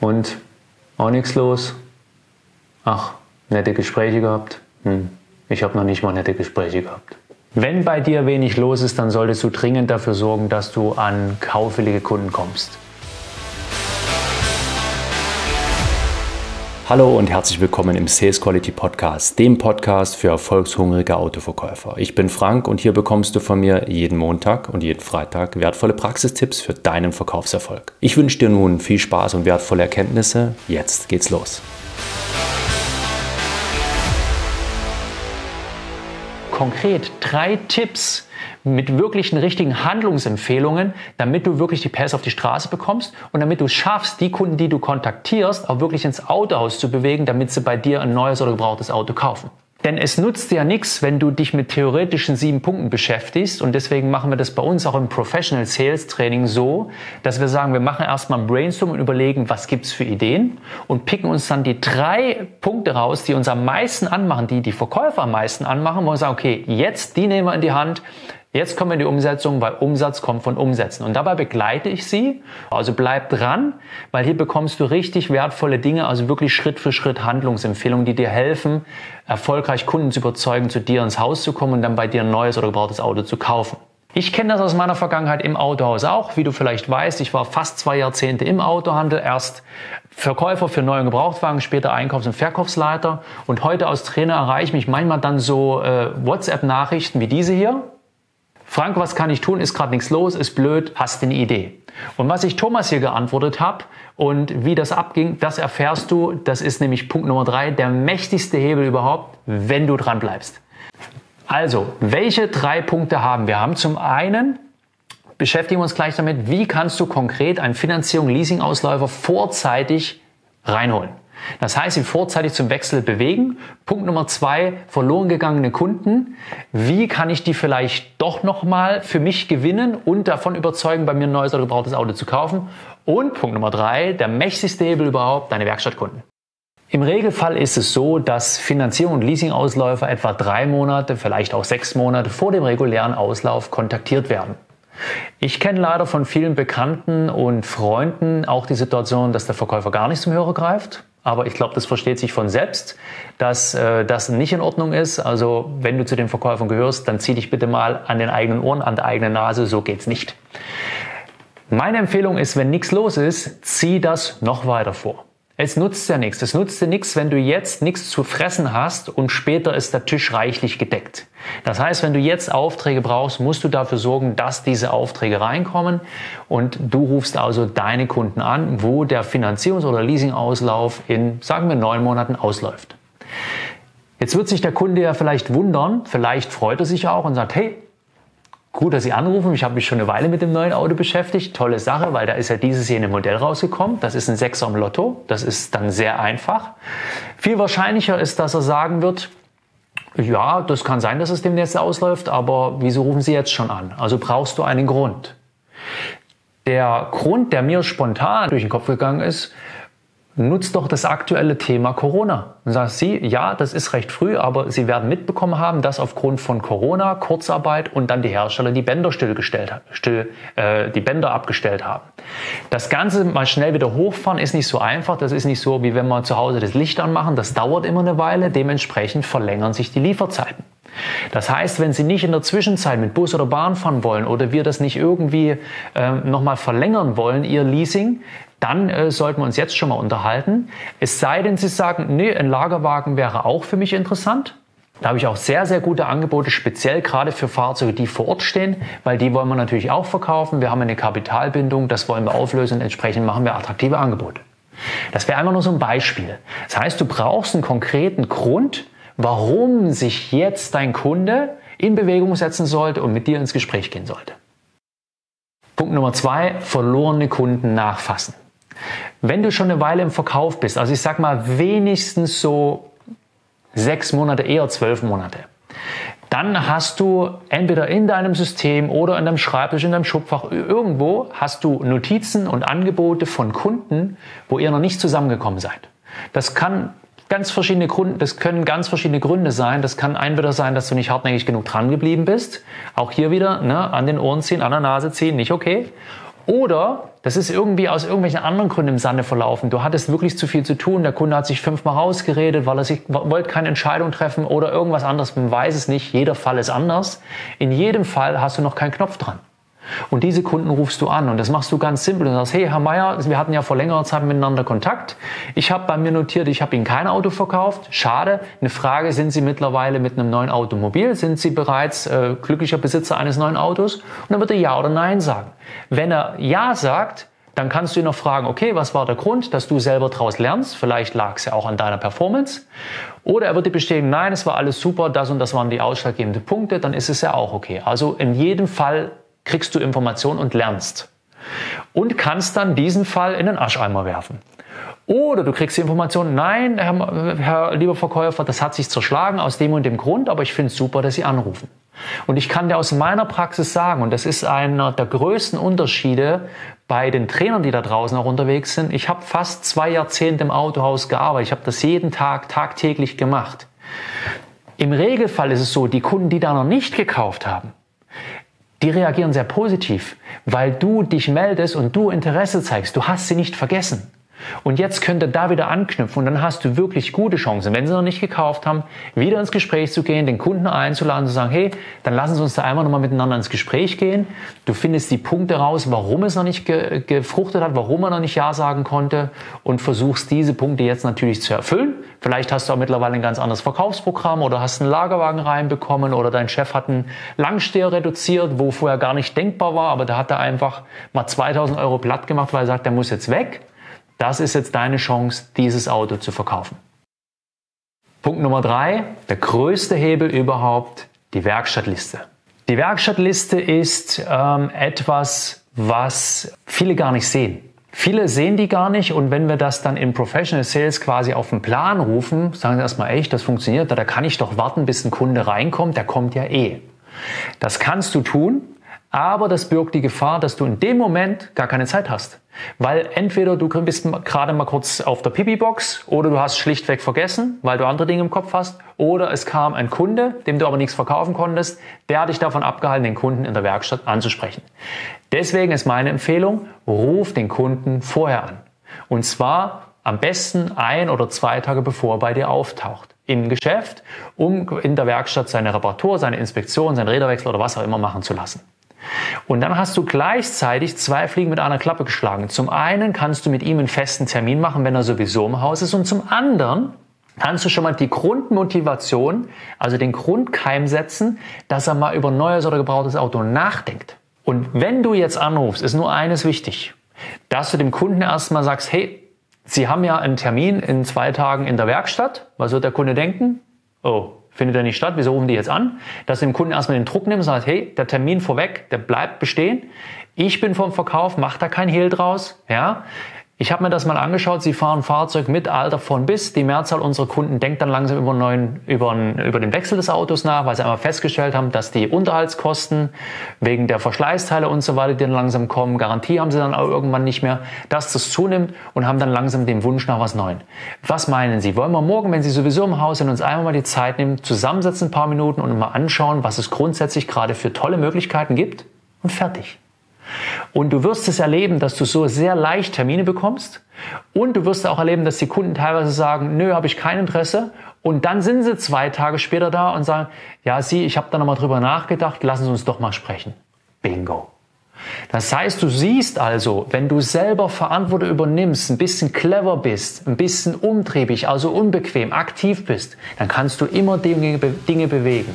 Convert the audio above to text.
Und auch nichts los. Ach, nette Gespräche gehabt. Hm, ich habe noch nicht mal nette Gespräche gehabt. Wenn bei dir wenig los ist, dann solltest du dringend dafür sorgen, dass du an kaufwillige Kunden kommst. Hallo und herzlich willkommen im Sales Quality Podcast, dem Podcast für erfolgshungrige Autoverkäufer. Ich bin Frank und hier bekommst du von mir jeden Montag und jeden Freitag wertvolle Praxistipps für deinen Verkaufserfolg. Ich wünsche dir nun viel Spaß und wertvolle Erkenntnisse. Jetzt geht's los. Konkret drei Tipps, mit wirklichen richtigen Handlungsempfehlungen, damit du wirklich die Pässe auf die Straße bekommst und damit du es schaffst, die Kunden, die du kontaktierst, auch wirklich ins Autohaus zu bewegen, damit sie bei dir ein neues oder gebrauchtes Auto kaufen. Denn es nutzt ja nichts, wenn du dich mit theoretischen sieben Punkten beschäftigst. Und deswegen machen wir das bei uns auch im Professional Sales Training so, dass wir sagen, wir machen erstmal ein Brainstorm und überlegen, was gibt's für Ideen und picken uns dann die drei Punkte raus, die uns am meisten anmachen, die die Verkäufer am meisten anmachen, wo wir sagen, okay, jetzt die nehmen wir in die Hand, Jetzt kommen wir in die Umsetzung, weil Umsatz kommt von Umsetzen. Und dabei begleite ich Sie. Also bleib dran, weil hier bekommst du richtig wertvolle Dinge, also wirklich Schritt für Schritt Handlungsempfehlungen, die dir helfen, erfolgreich Kunden zu überzeugen, zu dir ins Haus zu kommen und dann bei dir ein neues oder gebrauchtes Auto zu kaufen. Ich kenne das aus meiner Vergangenheit im Autohaus auch. Wie du vielleicht weißt, ich war fast zwei Jahrzehnte im Autohandel, erst Verkäufer für neue Gebrauchtwagen, später Einkaufs- und Verkaufsleiter. Und heute als Trainer erreiche ich mich manchmal dann so äh, WhatsApp-Nachrichten wie diese hier. Frank, was kann ich tun? Ist gerade nichts los, ist blöd, hast eine Idee. Und was ich Thomas hier geantwortet habe und wie das abging, das erfährst du. Das ist nämlich Punkt Nummer drei, der mächtigste Hebel überhaupt, wenn du dran bleibst. Also, welche drei Punkte haben wir? haben zum einen beschäftigen wir uns gleich damit, wie kannst du konkret einen Finanzierung, Leasing-Ausläufer vorzeitig reinholen. Das heißt, sie vorzeitig zum Wechsel bewegen. Punkt Nummer zwei, verloren gegangene Kunden. Wie kann ich die vielleicht doch nochmal für mich gewinnen und davon überzeugen, bei mir ein neues oder gebrauchtes Auto zu kaufen? Und Punkt Nummer drei, der mächtigste Hebel überhaupt, deine Werkstattkunden. Im Regelfall ist es so, dass Finanzierung und Leasingausläufer etwa drei Monate, vielleicht auch sechs Monate vor dem regulären Auslauf kontaktiert werden. Ich kenne leider von vielen Bekannten und Freunden auch die Situation, dass der Verkäufer gar nicht zum Hörer greift aber ich glaube, das versteht sich von selbst, dass äh, das nicht in Ordnung ist. Also wenn du zu den Verkäufern gehörst, dann zieh dich bitte mal an den eigenen Ohren, an der eigenen Nase. So geht's nicht. Meine Empfehlung ist, wenn nichts los ist, zieh das noch weiter vor. Es nutzt ja nichts. Es nutzt dir nichts, wenn du jetzt nichts zu fressen hast und später ist der Tisch reichlich gedeckt. Das heißt, wenn du jetzt Aufträge brauchst, musst du dafür sorgen, dass diese Aufträge reinkommen und du rufst also deine Kunden an, wo der Finanzierungs- oder Leasingauslauf in, sagen wir, neun Monaten ausläuft. Jetzt wird sich der Kunde ja vielleicht wundern, vielleicht freut er sich auch und sagt, hey, Gut, dass Sie anrufen. Ich habe mich schon eine Weile mit dem neuen Auto beschäftigt. Tolle Sache, weil da ist ja dieses jene Modell rausgekommen. Das ist ein Sechser im Lotto. Das ist dann sehr einfach. Viel wahrscheinlicher ist, dass er sagen wird, ja, das kann sein, dass es demnächst ausläuft, aber wieso rufen Sie jetzt schon an? Also brauchst du einen Grund. Der Grund, der mir spontan durch den Kopf gegangen ist, nutzt doch das aktuelle Thema Corona. Und sagt sie, ja, das ist recht früh, aber Sie werden mitbekommen haben, dass aufgrund von Corona, Kurzarbeit und dann die Hersteller die Bänder stillgestellt, still, äh, die Bänder abgestellt haben. Das Ganze mal schnell wieder hochfahren ist nicht so einfach. Das ist nicht so, wie wenn wir zu Hause das Licht anmachen. Das dauert immer eine Weile. Dementsprechend verlängern sich die Lieferzeiten. Das heißt, wenn Sie nicht in der Zwischenzeit mit Bus oder Bahn fahren wollen oder wir das nicht irgendwie äh, nochmal verlängern wollen, Ihr Leasing, dann äh, sollten wir uns jetzt schon mal unterhalten. Es sei denn, Sie sagen, nee, ein Lagerwagen wäre auch für mich interessant. Da habe ich auch sehr, sehr gute Angebote, speziell gerade für Fahrzeuge, die vor Ort stehen, weil die wollen wir natürlich auch verkaufen. Wir haben eine Kapitalbindung, das wollen wir auflösen. Entsprechend machen wir attraktive Angebote. Das wäre einfach nur so ein Beispiel. Das heißt, du brauchst einen konkreten Grund, warum sich jetzt dein Kunde in Bewegung setzen sollte und mit dir ins Gespräch gehen sollte. Punkt Nummer zwei, verlorene Kunden nachfassen. Wenn du schon eine Weile im Verkauf bist, also ich sag mal wenigstens so sechs Monate, eher zwölf Monate, dann hast du entweder in deinem System oder in deinem Schreibtisch, in deinem Schubfach, irgendwo hast du Notizen und Angebote von Kunden, wo ihr noch nicht zusammengekommen seid. Das kann ganz verschiedene Gründe, das können ganz verschiedene Gründe sein. Das kann entweder sein, dass du nicht hartnäckig genug dran geblieben bist. Auch hier wieder ne, an den Ohren ziehen, an der Nase ziehen, nicht okay. Oder das ist irgendwie aus irgendwelchen anderen Gründen im Sande verlaufen. Du hattest wirklich zu viel zu tun. Der Kunde hat sich fünfmal rausgeredet, weil er sich wollte keine Entscheidung treffen oder irgendwas anderes. Man weiß es nicht. Jeder Fall ist anders. In jedem Fall hast du noch keinen Knopf dran. Und diese Kunden rufst du an und das machst du ganz simpel. Du sagst, hey Herr Meier, wir hatten ja vor längerer Zeit miteinander Kontakt. Ich habe bei mir notiert, ich habe Ihnen kein Auto verkauft. Schade. Eine Frage, sind Sie mittlerweile mit einem neuen Automobil? Sind Sie bereits äh, glücklicher Besitzer eines neuen Autos? Und dann wird er Ja oder Nein sagen. Wenn er Ja sagt, dann kannst du ihn noch fragen, okay, was war der Grund, dass du selber daraus lernst? Vielleicht lag es ja auch an deiner Performance. Oder er wird dir bestätigen, nein, es war alles super, das und das waren die ausschlaggebenden Punkte, dann ist es ja auch okay. Also in jedem Fall kriegst du Informationen und lernst. Und kannst dann diesen Fall in den Ascheimer werfen. Oder du kriegst die Information, nein, Herr, Herr lieber Verkäufer, das hat sich zerschlagen aus dem und dem Grund, aber ich finde es super, dass Sie anrufen. Und ich kann dir aus meiner Praxis sagen, und das ist einer der größten Unterschiede bei den Trainern, die da draußen auch unterwegs sind. Ich habe fast zwei Jahrzehnte im Autohaus gearbeitet. Ich habe das jeden Tag tagtäglich gemacht. Im Regelfall ist es so, die Kunden, die da noch nicht gekauft haben, die reagieren sehr positiv, weil du dich meldest und du Interesse zeigst. Du hast sie nicht vergessen. Und jetzt könnt ihr da wieder anknüpfen und dann hast du wirklich gute Chancen, wenn sie noch nicht gekauft haben, wieder ins Gespräch zu gehen, den Kunden einzuladen, zu sagen, hey, dann lassen Sie uns da einmal nochmal miteinander ins Gespräch gehen. Du findest die Punkte raus, warum es noch nicht ge gefruchtet hat, warum er noch nicht Ja sagen konnte und versuchst diese Punkte jetzt natürlich zu erfüllen. Vielleicht hast du auch mittlerweile ein ganz anderes Verkaufsprogramm oder hast einen Lagerwagen reinbekommen oder dein Chef hat einen Langsteher reduziert, wo vorher gar nicht denkbar war, aber da hat er einfach mal 2000 Euro platt gemacht, weil er sagt, der muss jetzt weg. Das ist jetzt deine Chance, dieses Auto zu verkaufen. Punkt Nummer drei, der größte Hebel überhaupt, die Werkstattliste. Die Werkstattliste ist ähm, etwas, was viele gar nicht sehen. Viele sehen die gar nicht und wenn wir das dann in Professional Sales quasi auf den Plan rufen, sagen sie erstmal, echt, das funktioniert, da kann ich doch warten, bis ein Kunde reinkommt, der kommt ja eh. Das kannst du tun, aber das birgt die Gefahr, dass du in dem Moment gar keine Zeit hast. Weil entweder du bist gerade mal kurz auf der Pipi-Box oder du hast schlichtweg vergessen, weil du andere Dinge im Kopf hast. Oder es kam ein Kunde, dem du aber nichts verkaufen konntest, der hat dich davon abgehalten, den Kunden in der Werkstatt anzusprechen. Deswegen ist meine Empfehlung, ruf den Kunden vorher an. Und zwar am besten ein oder zwei Tage bevor er bei dir auftaucht im Geschäft, um in der Werkstatt seine Reparatur, seine Inspektion, seinen Räderwechsel oder was auch immer machen zu lassen. Und dann hast du gleichzeitig zwei Fliegen mit einer Klappe geschlagen. Zum einen kannst du mit ihm einen festen Termin machen, wenn er sowieso im Haus ist. Und zum anderen kannst du schon mal die Grundmotivation, also den Grundkeim setzen, dass er mal über neues oder gebrauchtes Auto nachdenkt. Und wenn du jetzt anrufst, ist nur eines wichtig, dass du dem Kunden erstmal sagst, hey, Sie haben ja einen Termin in zwei Tagen in der Werkstatt. Was wird der Kunde denken? Oh, findet er nicht statt, wieso rufen die jetzt an? Dass dem Kunden erstmal den Druck nimmst und sagst, hey, der Termin vorweg, der bleibt bestehen. Ich bin vom Verkauf, mach da kein Hehl draus. Ja? Ich habe mir das mal angeschaut. Sie fahren Fahrzeug mit Alter von bis. Die Mehrzahl unserer Kunden denkt dann langsam über, neuen, über, über den Wechsel des Autos nach, weil sie einmal festgestellt haben, dass die Unterhaltskosten wegen der Verschleißteile und so weiter, die dann langsam kommen, Garantie haben sie dann auch irgendwann nicht mehr, dass das zunimmt und haben dann langsam den Wunsch nach was Neuem. Was meinen Sie? Wollen wir morgen, wenn Sie sowieso im Haus sind, uns einmal mal die Zeit nehmen, zusammensetzen ein paar Minuten und mal anschauen, was es grundsätzlich gerade für tolle Möglichkeiten gibt? Und fertig. Und du wirst es erleben, dass du so sehr leicht Termine bekommst. Und du wirst auch erleben, dass die Kunden teilweise sagen, nö, habe ich kein Interesse. Und dann sind sie zwei Tage später da und sagen, ja, Sie, ich habe da nochmal drüber nachgedacht, lassen Sie uns doch mal sprechen. Bingo. Das heißt, du siehst also, wenn du selber Verantwortung übernimmst, ein bisschen clever bist, ein bisschen umtriebig, also unbequem, aktiv bist, dann kannst du immer Dinge, Dinge bewegen.